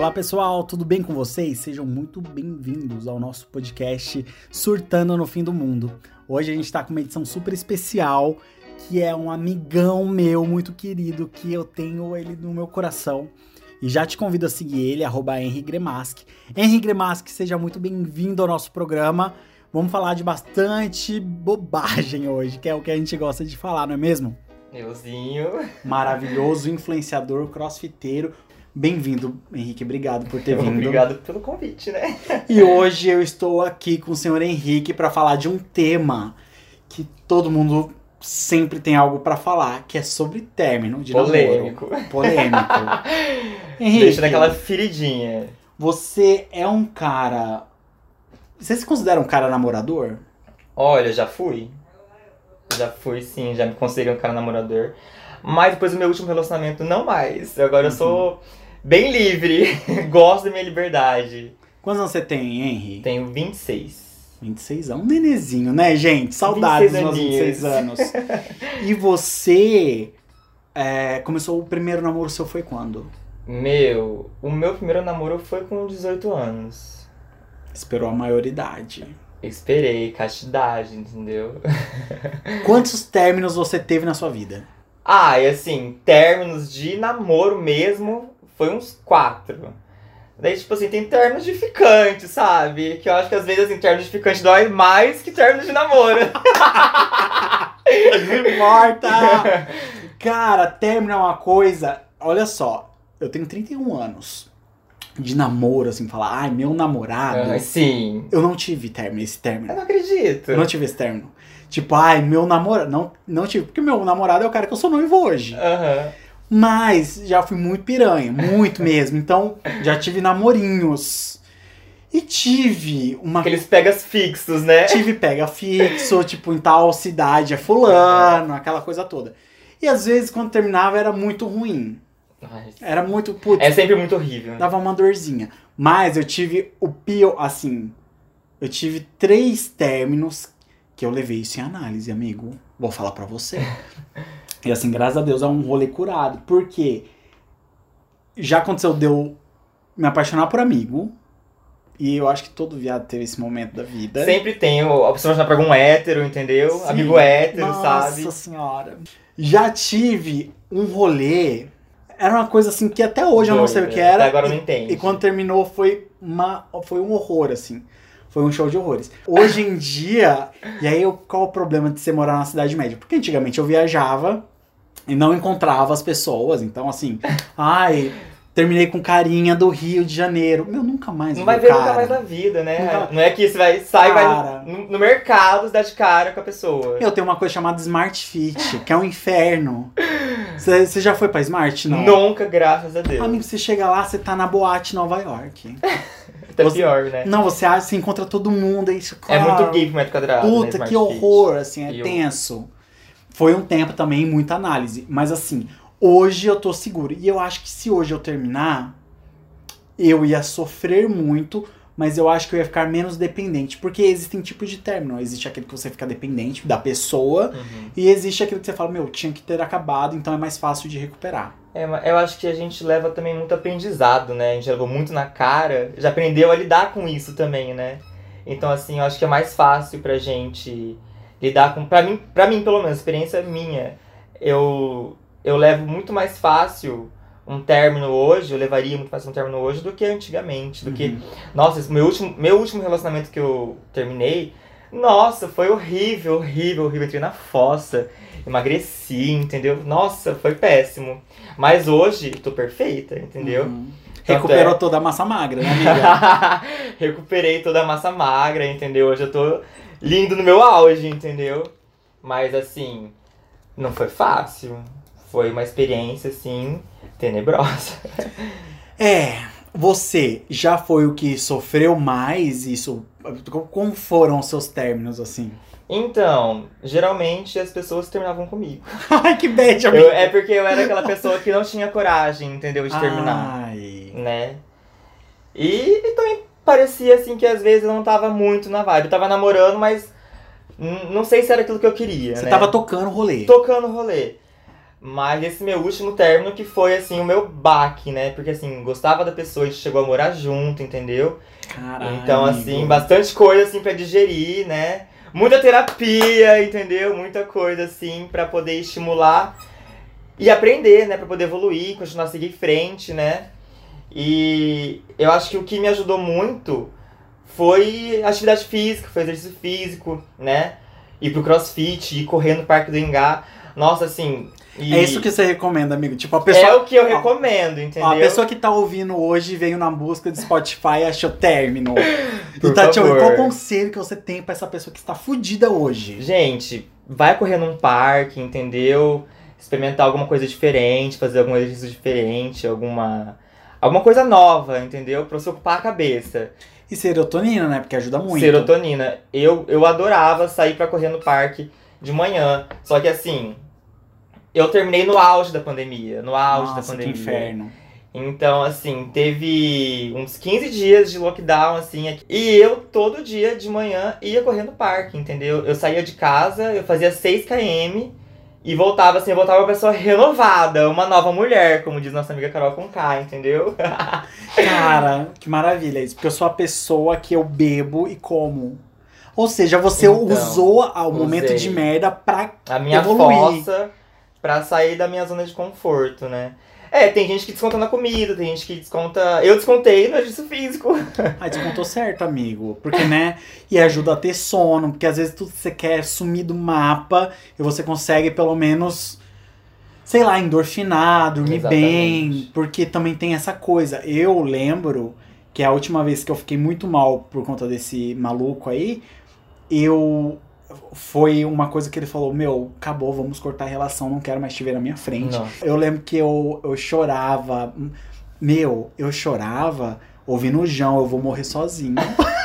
Olá pessoal, tudo bem com vocês? Sejam muito bem-vindos ao nosso podcast Surtando no Fim do Mundo. Hoje a gente está com uma edição super especial, que é um amigão meu muito querido, que eu tenho ele no meu coração. E já te convido a seguir ele, arroba Henry Gremask. Henry Gremask, seja muito bem-vindo ao nosso programa. Vamos falar de bastante bobagem hoje, que é o que a gente gosta de falar, não é mesmo? Euzinho. Maravilhoso influenciador crossfiteiro. Bem-vindo, Henrique. Obrigado por ter vindo. Obrigado pelo convite, né? E hoje eu estou aqui com o senhor Henrique para falar de um tema que todo mundo sempre tem algo para falar, que é sobre término de Polêmico. namoro. Polêmico. Henrique, Deixa naquela feridinha. Você é um cara. Você se considera um cara namorador? Olha, já fui. Já fui, sim, já me considerei um cara namorador. Mas depois do meu último relacionamento, não mais. Agora uhum. eu sou bem livre. Gosto da minha liberdade. Quantos anos você tem, Henry? Tenho 26. 26 anos, um nenezinho, né, gente? Saudades dos meus 26 anos. e você é, começou o primeiro namoro seu foi quando? Meu, o meu primeiro namoro foi com 18 anos. Esperou a maioridade. Esperei, castidade, entendeu? Quantos términos você teve na sua vida? Ah, e assim, términos de namoro mesmo, foi uns quatro. Daí, tipo assim, tem términos de ficante, sabe? Que eu acho que às vezes, assim, términos de ficante dói mais que términos de namoro. Morta! Cara, término é uma coisa. Olha só, eu tenho 31 anos de namoro, assim, falar, ai, meu namorado. Ah, sim. Eu não tive término, esse término. Eu não acredito. Eu não tive esse término. Tipo, ai, meu namorado. Não, não tive, porque meu namorado é o cara que eu sou noivo hoje. Aham. Uhum. Mas já fui muito piranha, muito mesmo. Então, já tive namorinhos. E tive uma. Aqueles pegas fixos, né? Tive pega fixo, tipo, em tal cidade é fulano, aquela coisa toda. E às vezes, quando terminava, era muito ruim. Era muito. Putz, É sempre muito horrível. dava uma dorzinha. Mas eu tive o pior, assim. Eu tive três términos que eu levei isso em análise, amigo. Vou falar pra você. E assim, graças a Deus é um rolê curado. Porque já aconteceu de eu me apaixonar por amigo. E eu acho que todo viado teve esse momento da vida. Sempre tem a pessoa chamar pra algum hétero, entendeu? Sim. Amigo hétero, Nossa sabe? senhora. Já tive um rolê. Era uma coisa assim que até hoje eu não sei o Doida. que era. Até agora eu e, não entendo. E quando terminou foi, uma, foi um horror, assim. Foi um show de horrores. Hoje em dia, e aí eu- qual o problema de você morar na cidade média? Porque antigamente eu viajava e não encontrava as pessoas. Então, assim, ai, terminei com carinha do Rio de Janeiro. Meu, nunca mais Não vai ver cara. nunca mais na vida, né? Nunca- Não é que você vai sai Cara. vai no, no mercado se dá de cara com a pessoa. Eu tenho uma coisa chamada Smart Fit, que é um inferno. Você já foi pra Smart? Não. Nunca, graças a Deus. Amigo, você chega lá, você tá na boate Nova York. Até você- pior, né? Não, você acha, você encontra todo mundo, aí você, É muito gay pro metro quadrado. né, Puta, Smart que Fit. horror, assim, é E eu- tenso. Foi um tempo também, muita análise. Mas assim, hoje eu tô seguro. E eu acho que se hoje eu terminar, eu ia sofrer muito, mas eu acho que eu ia ficar menos dependente. Porque existem tipos de término. Existe aquele que você fica dependente da pessoa, Uhum. e existe aquele que você fala, meu, tinha que ter acabado, então é mais fácil de recuperar. É, eu acho que a gente leva também muito aprendizado, né? A gente levou muito na cara, já aprendeu a lidar com isso também, né? Então, assim, eu acho que é mais fácil pra gente lidar com. Pra mim, pra mim pelo menos, experiência minha, eu, eu levo muito mais fácil um término hoje, eu levaria muito mais um término hoje do que antigamente. Do que. Uhum. Nossa, esse meu último, meu último relacionamento que eu terminei, nossa, foi horrível, horrível, horrível. Entrei na fossa, emagreci, entendeu? Nossa, foi péssimo. Mas hoje, tô perfeita, entendeu? Uhum. Recuperou é- toda a massa magra, né, amiga? Recuperei toda a massa magra, entendeu? Hoje eu tô lindo no meu auge, entendeu? Mas assim, não foi fácil. Foi uma experiência, assim, tenebrosa. É, você já foi o que sofreu mais isso? Como foram os seus términos, assim? Então, geralmente as pessoas terminavam comigo. Ai, que bad, amigo. Eu- é porque eu era aquela pessoa que não tinha coragem, entendeu? De terminar, Ai. né? E, e também parecia assim que às vezes eu não tava muito na vibe. Eu tava namorando, mas não sei se era aquilo que eu queria. Você né? tava tocando o rolê. tocando o rolê. Mas esse meu último término que foi, assim, o meu baque, né? Porque, assim, gostava da pessoa, a gente chegou a morar junto, entendeu? Caralho. Então, assim, bastante coisa, assim, pra digerir, né? Muita terapia, entendeu? Muita coisa, assim, pra poder estimular e aprender, né? Pra poder evoluir, continuar a seguir em frente, né? E eu acho que o que me ajudou muito foi atividade física, foi exercício físico, né? Ir pro crossfit, ir correr no Parque do Engá. Nossa, assim. E É isso que você recomenda, amigo. Tipo, a pessoa. é o que eu Ó, recomendo, entendeu? ó, a pessoa que tá ouvindo hoje veio na busca de Spotify e achou término. Por e tá te ouvindo. favor. Qual conselho que você tem pra essa pessoa que está fudida hoje? Gente, vai correr num parque, entendeu? Experimentar alguma coisa diferente, fazer algum exercício diferente, alguma. Alguma coisa nova, entendeu? Pra você ocupar a cabeça. E serotonina, né? Porque ajuda muito. Serotonina. Eu, eu adorava sair pra correr no parque de manhã. Só que assim, eu terminei no auge da pandemia. No auge Nossa, da que pandemia. inferno. Então, assim, teve uns 15 dias de lockdown, assim, aqui. e eu todo dia de manhã ia correr no parque, entendeu? Eu saía de casa, eu fazia 6 km e voltava, assim, eu voltava uma pessoa renovada, uma nova mulher, como diz nossa amiga Carol Conká, entendeu? Cara, que maravilha isso. Porque eu sou a pessoa que eu bebo e como. Ou seja, você Então, usou o momento de merda pra. A minha Evoluir. fossa pra sair da minha zona de conforto, né? É, tem gente que desconta na comida, tem gente que desconta. Eu descontei no exercício físico. Aí descontou certo, amigo. Porque, né? E ajuda a ter sono. Porque às vezes tu, você quer sumir do mapa e você consegue pelo menos. Sei lá, endorfinar, dormir Exatamente. bem. Porque também tem essa coisa. Eu lembro que a última vez que eu fiquei muito mal por conta desse maluco aí, eu. Foi uma coisa que ele falou: Meu, acabou, vamos cortar a relação, não quero mais te ver na minha frente. Nossa. Eu lembro que eu, eu chorava. Meu, eu chorava ouvindo o João, eu vou morrer sozinho.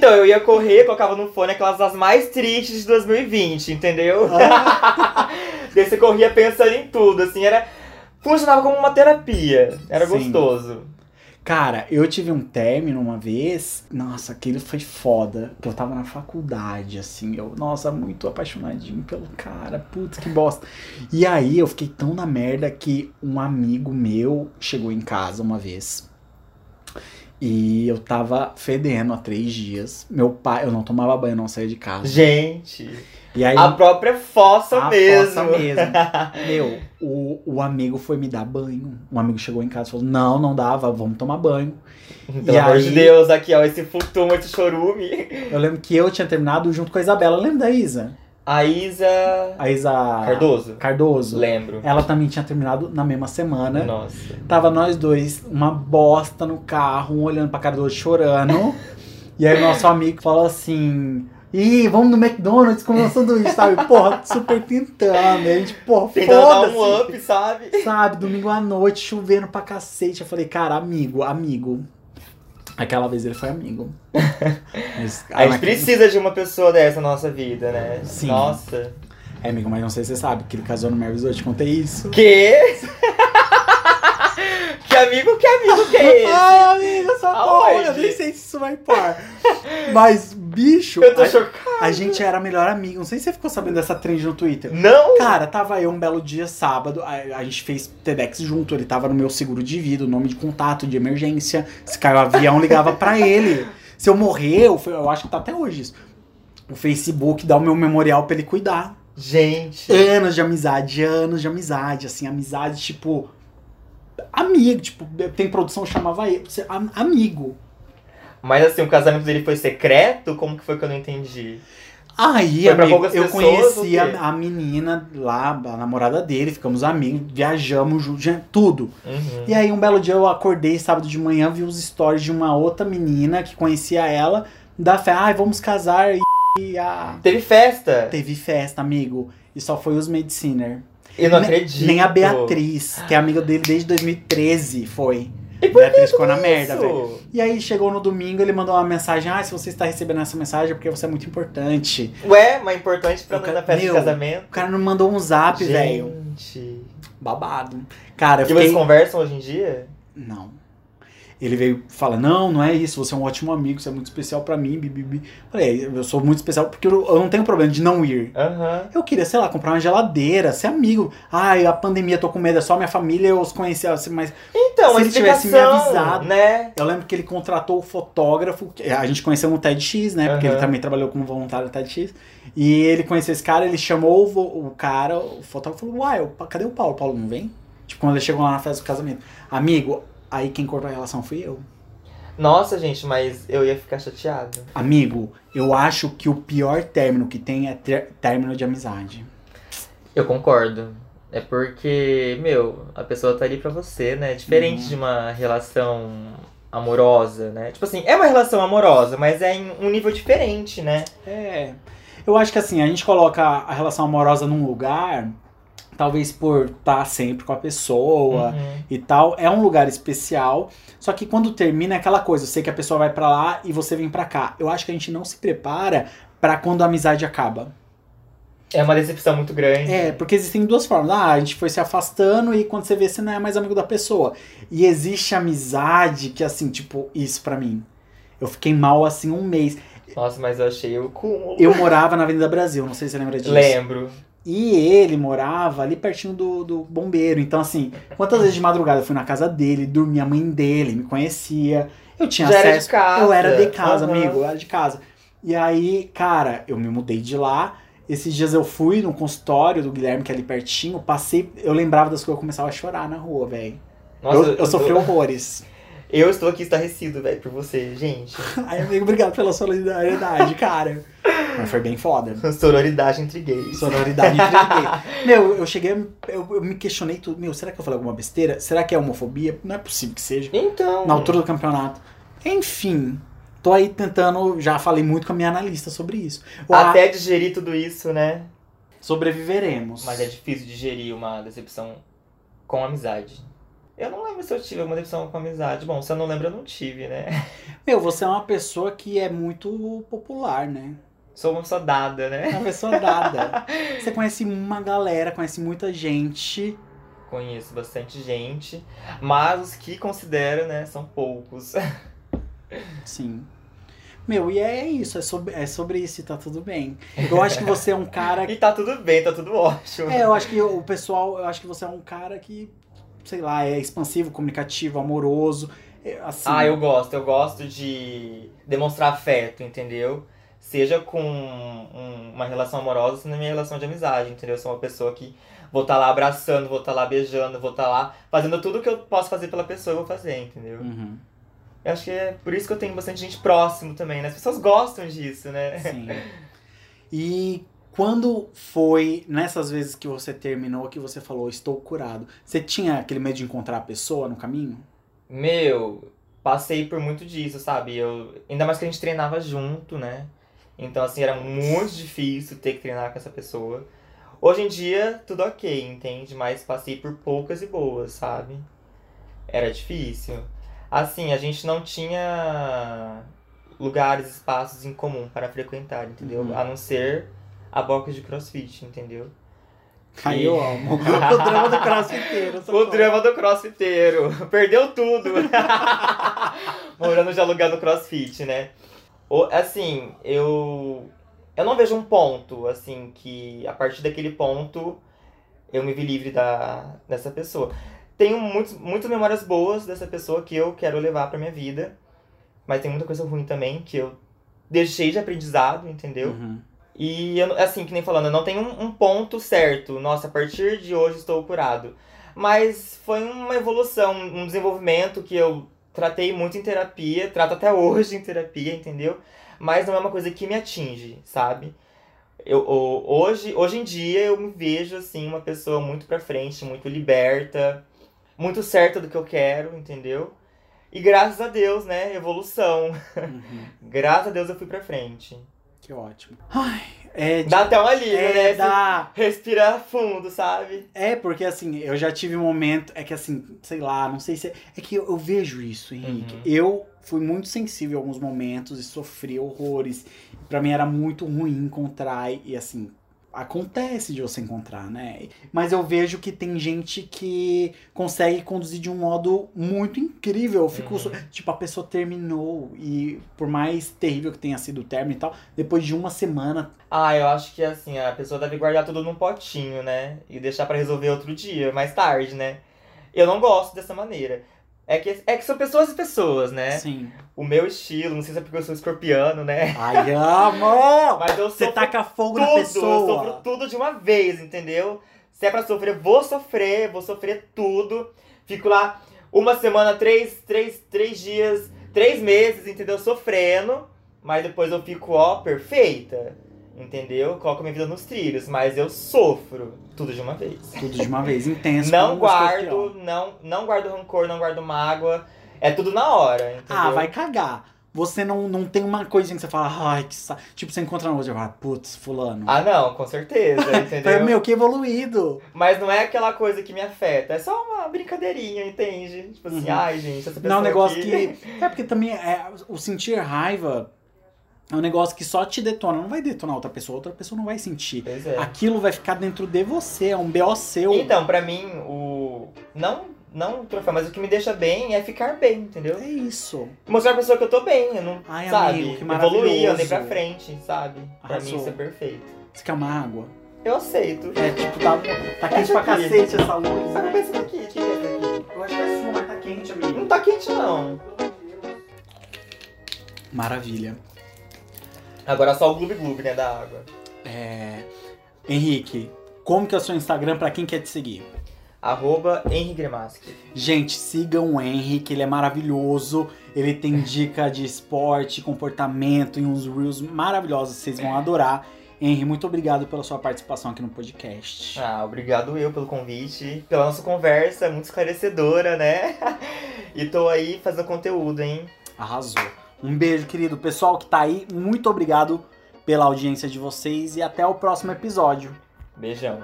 Então, eu ia correr, colocava no fone aquelas das mais tristes de 2020, entendeu? Daí você corria pensando em tudo, assim, era. Funcionava como uma terapia. Era Sim. gostoso. Cara, eu tive um término uma vez. Nossa, aquilo foi foda. Que eu tava na faculdade, assim. Eu, nossa, muito apaixonadinho pelo cara. Putz, que bosta. E aí eu fiquei tão na merda que um amigo meu chegou em casa uma vez. E eu tava fedendo há três dias. Meu pai, eu não tomava banho, não saía de casa. Gente, E aí. a própria fossa A mesmo. fossa mesmo. Meu, o, o amigo foi me dar banho. Um amigo chegou em casa e falou: Não, não dava, vamos tomar banho. Pelo E amor de aí- Deus, aqui, ó, esse futum, esse chorume. Eu lembro que eu tinha terminado junto com a Isabela. Lembra da Isa? A Isa A Isa Cardoso? Cardoso. Lembro. Ela também tinha terminado na mesma semana. Nossa. Tava nós dois, uma bosta no carro, um olhando pra cara do outro chorando. e aí o nosso amigo falou assim. Ih, vamos no McDonald's comer um sanduíche, sabe? Porra, super tentando. E a gente, porra, Tentando dar foda-se. um up, sabe? Sabe, domingo à noite, chovendo pra cacete. Eu falei, cara, amigo, amigo. Aquela vez ele foi amigo. Mas, A gente precisa de uma pessoa dessa na nossa vida, né? Sim. Nossa. É, amigo, mas não sei se você sabe que ele casou no eu te contei isso. Que? que amigo, que amigo que é esse? Ai, amiga, só porra, eu nem sei se isso vai par. Mas, bicho, Eu tô a, chocado. a gente era melhor amigo. Não sei se você ficou sabendo dessa trend no Twitter. Não? Cara, tava eu um belo dia, sábado, a, a gente fez TEDx junto, ele tava no meu seguro de vida, nome de contato, de emergência. Se caiu o avião, ligava pra ele. Se eu morrer, eu, eu acho que tá até hoje isso. O Facebook dá o meu memorial pra ele cuidar. Gente. Anos de amizade, anos de amizade, assim, amizade, tipo. Amigo, tipo, tem produção chamava ele, amigo. Mas assim, o casamento dele foi secreto? Como que foi que eu não entendi? Aí, Foi amigo, eu pessoas, conheci a, a menina lá, a namorada dele, ficamos amigos, viajamos tudo. Uhum. E aí, um belo dia eu acordei sábado de manhã, vi os stories de uma outra menina que conhecia ela, da fé, ai, vamos casar, e, e a... Teve festa? Teve festa, amigo, e só foi os Mediciner. Eu não Nem- acredito. Nem a Beatriz, que é amiga dele desde 2013, foi. E por Beatriz ficou na merda, velho. E aí chegou no domingo, ele mandou uma mensagem: Ah, se você está recebendo essa mensagem é porque você é muito importante. Ué, mas importante pra O nós ca- na festa Meu, de casamento. O cara não mandou um zap, velho. Gente. Babado. Cara, eu E fiquei. vocês conversam hoje em dia? Não. Ele veio fala: Não, não é isso, você é um ótimo amigo, você é muito especial pra mim. Bibibi. Falei: Eu sou muito especial porque eu, eu não tenho problema de não ir. Aham. Eu queria, sei lá, comprar uma geladeira, ser amigo. Ai, a pandemia, tô com medo, é só minha família, eu os conhecia, assim, mas Então, Se ele tivesse me avisado. né? eu lembro que ele contratou o fotógrafo, a gente conheceu no TEDx, né? Porque Aham. ele também trabalhou como voluntário no TEDx. E ele conheceu esse cara, ele chamou o, o cara, o fotógrafo falou: Uai, cadê o Paulo? O Paulo não vem? Tipo, quando ele chegou lá na festa do casamento. Amigo, aí quem cortou a relação fui eu. Nossa, gente, mas eu ia ficar chateado. Amigo, eu acho que o pior término que tem é término de amizade. Eu concordo. É porque, meu, a pessoa tá ali pra você, né? Diferente Uhum. de uma relação amorosa, né? Tipo assim, é uma relação amorosa, mas é em um nível diferente, né? É. Eu acho que assim, a gente coloca a relação amorosa num lugar, talvez por estar sempre com a pessoa Uhum. e tal, é um lugar especial. Só que quando termina é aquela coisa, eu sei que a pessoa vai pra lá e você vem pra cá. Eu acho que a gente não se prepara pra quando a amizade acaba. É uma decepção muito grande. É, porque existem duas formas. Ah, a gente foi se afastando e quando você vê, você não é mais amigo da pessoa. E existe amizade que, assim, tipo, isso pra mim. Eu fiquei mal, assim, um mês. Nossa, mas eu achei o cúmulo. Eu morava na Avenida Brasil, não sei se você lembra disso. Lembro. E ele morava ali pertinho do, do bombeiro. Então, assim, quantas vezes de madrugada eu fui na casa dele, dormia a mãe dele, me conhecia. Eu tinha Já era de acesso. casa. Eu era de casa, Aham. amigo, eu era de casa. E aí, cara, eu me mudei de lá. Esses dias eu fui no consultório do Guilherme, que é ali pertinho, passei, eu lembrava das coisas, eu começava a chorar na rua, velho. Eu, eu sofri horrores. Eu estou aqui estarrecido, velho, por você, gente. Ai, amigo, obrigado pela solidariedade, cara. Mas foi bem foda. Sororidade entre gays. Sonoridade entre gay. Meu, eu cheguei, eu, eu me questionei tudo. Meu, será que eu falei alguma besteira? Será que é homofobia? Não é possível que seja. Então. Na altura do campeonato. Enfim, tô aí tentando. Já falei muito com a minha analista sobre isso. O a- Até digerir tudo isso, né? Sobreviveremos. Mas é difícil digerir uma decepção com amizade. Eu não lembro se eu tive uma decepção com amizade. Bom, se eu não lembro, eu não tive, né? Meu, você é uma pessoa que é muito popular, né? Sou uma pessoa dada, né? uma pessoa dada. Você conhece uma galera, conhece muita gente. Conheço bastante gente. Mas os que considero, né, são poucos. Sim. Meu, e é isso, é sobre, é sobre isso e tá tudo bem. Eu acho que você é um cara E tá tudo bem, tá tudo ótimo. É, eu acho que o pessoal, eu acho que você é um cara que, sei lá, é expansivo, comunicativo, amoroso. é, Assim, Ah, eu gosto. Eu gosto de demonstrar afeto, entendeu? Seja com um- uma relação amorosa, seja na minha relação de amizade, entendeu? Eu sou uma pessoa que vou estar lá abraçando, vou estar lá beijando, vou estar lá fazendo tudo que eu posso fazer pela pessoa, eu vou fazer, entendeu? Uhum, Eu acho que é por isso que eu tenho bastante gente próximo também, né? As pessoas gostam disso, né? sim. E quando foi nessas vezes que você terminou que você falou, estou curado, você tinha aquele medo de encontrar a pessoa no caminho? Meu, passei por muito disso, sabe? Eu, ainda mais que a gente treinava junto, né? Então, assim, era muito difícil ter que treinar com essa pessoa. Hoje em dia, tudo ok, entende? Mas passei por poucas e boas, sabe? Era difícil. Assim, a gente não tinha lugares, espaços em comum para frequentar, entendeu? Uhum. A não ser a box de crossfit, entendeu? Aí eu amo. o drama do crossfiteiro. O drama do crossfiteiro. Perdeu tudo. Morando de alugar no crossfit, né? O- Assim, eu. Eu não vejo um ponto, assim, que a partir daquele ponto eu me vi livre da, dessa pessoa. Tenho muitos, muitas memórias boas dessa pessoa que eu quero levar pra minha vida. Mas tem muita coisa ruim também que eu deixei de aprendizado, entendeu? Uhum. E, eu, assim, que nem falando, eu não tenho um, um ponto certo. Nossa, a partir de hoje estou curado. Mas foi uma evolução, um desenvolvimento que eu tratei muito em terapia, trato até hoje em terapia, entendeu? Mas não é uma coisa que me atinge, sabe? Eu, o- hoje, hoje em dia eu me vejo, assim, uma pessoa muito pra frente, muito liberta, muito certa do que eu quero, entendeu? E graças a Deus, né? Evolução. Uhum. Graças a Deus eu fui pra frente. Que ótimo. Ai, é, Dá até um alívio, é, né? dá, Respira fundo, sabe? É, porque assim, eu já tive um momento, é que assim, sei lá, não sei se. É, é que eu, eu vejo isso, Henrique. Uhum. Eu fui muito sensível em alguns momentos e sofri horrores. Pra mim era muito ruim encontrar e assim, acontece de você encontrar, né? Mas eu vejo que tem gente que consegue conduzir de um modo muito incrível. Eu fico, Uhum. tipo, a pessoa terminou e por mais terrível que tenha sido o término e tal, depois de uma semana, Ah, eu acho que assim, a pessoa deve guardar tudo num potinho, né? E deixar pra resolver outro dia, mais tarde, né? Eu não gosto dessa maneira. É que, é que são pessoas e pessoas, né? sim. O meu estilo, não sei se é porque eu sou escorpiano, né? Ai, amo! Mas eu Você taca fogo tudo, na eu pessoa. sofro tudo de uma vez, entendeu? Se é pra sofrer, vou sofrer, vou sofrer tudo. Fico lá uma semana, três, três, três dias, três meses, entendeu? Sofrendo. Mas depois eu fico, ó, perfeita. Entendeu? Coloco minha vida nos trilhos. Mas eu sofro tudo de uma vez. Tudo de uma vez, intenso. Não guardo, não, não guardo rancor, não guardo mágoa. É tudo na hora, entendeu? Ah, vai cagar. Você não, não tem uma coisinha que você fala, ai, que sa... Tipo, você encontra no outro e fala, putz, fulano. Ah, não, com certeza, entendeu? meu, que evoluído. Mas não é aquela coisa que me afeta, é só uma brincadeirinha, entende? Tipo assim, Uhum. ai, gente, essa pessoa Não, é um negócio aqui... que. É porque também é, o sentir raiva é um negócio que só te detona. Não vai detonar outra pessoa, outra pessoa não vai sentir. Pois é. Aquilo vai ficar dentro de você, é um BO seu. Então, pra mim, o... Não, não o troféu, mas o que me deixa bem é ficar bem, entendeu? É isso. Mostrar pra pessoa que eu tô bem, eu não, Ai, sabe? amigo, que Evoluir, andei pra frente, sabe? Pra Arrasou. mim isso é perfeito. Você quer uma água? Eu aceito. É, tipo, tá, tá quente pra aqui. cacete essa luz, Sabe né? O que é esse daqui? Eu acho que é sua, mas tá quente, amigo. Não tá quente, não. Maravilha. Agora só o gloob gloob, né, da água. É... Henrique, como que é o seu Instagram pra quem quer te seguir? Arroba Henry Gremaski. Gente, sigam o Henrique, ele é maravilhoso. Ele tem dica de esporte, comportamento e uns reels maravilhosos, vocês vão adorar. Henry, muito obrigado pela sua participação aqui no podcast. Ah, obrigado eu pelo convite, pela nossa conversa, muito esclarecedora, né? e tô aí fazendo conteúdo, hein? Arrasou. Um beijo, querido. Pessoal que tá aí, muito obrigado pela audiência de vocês e até o próximo episódio. Beijão.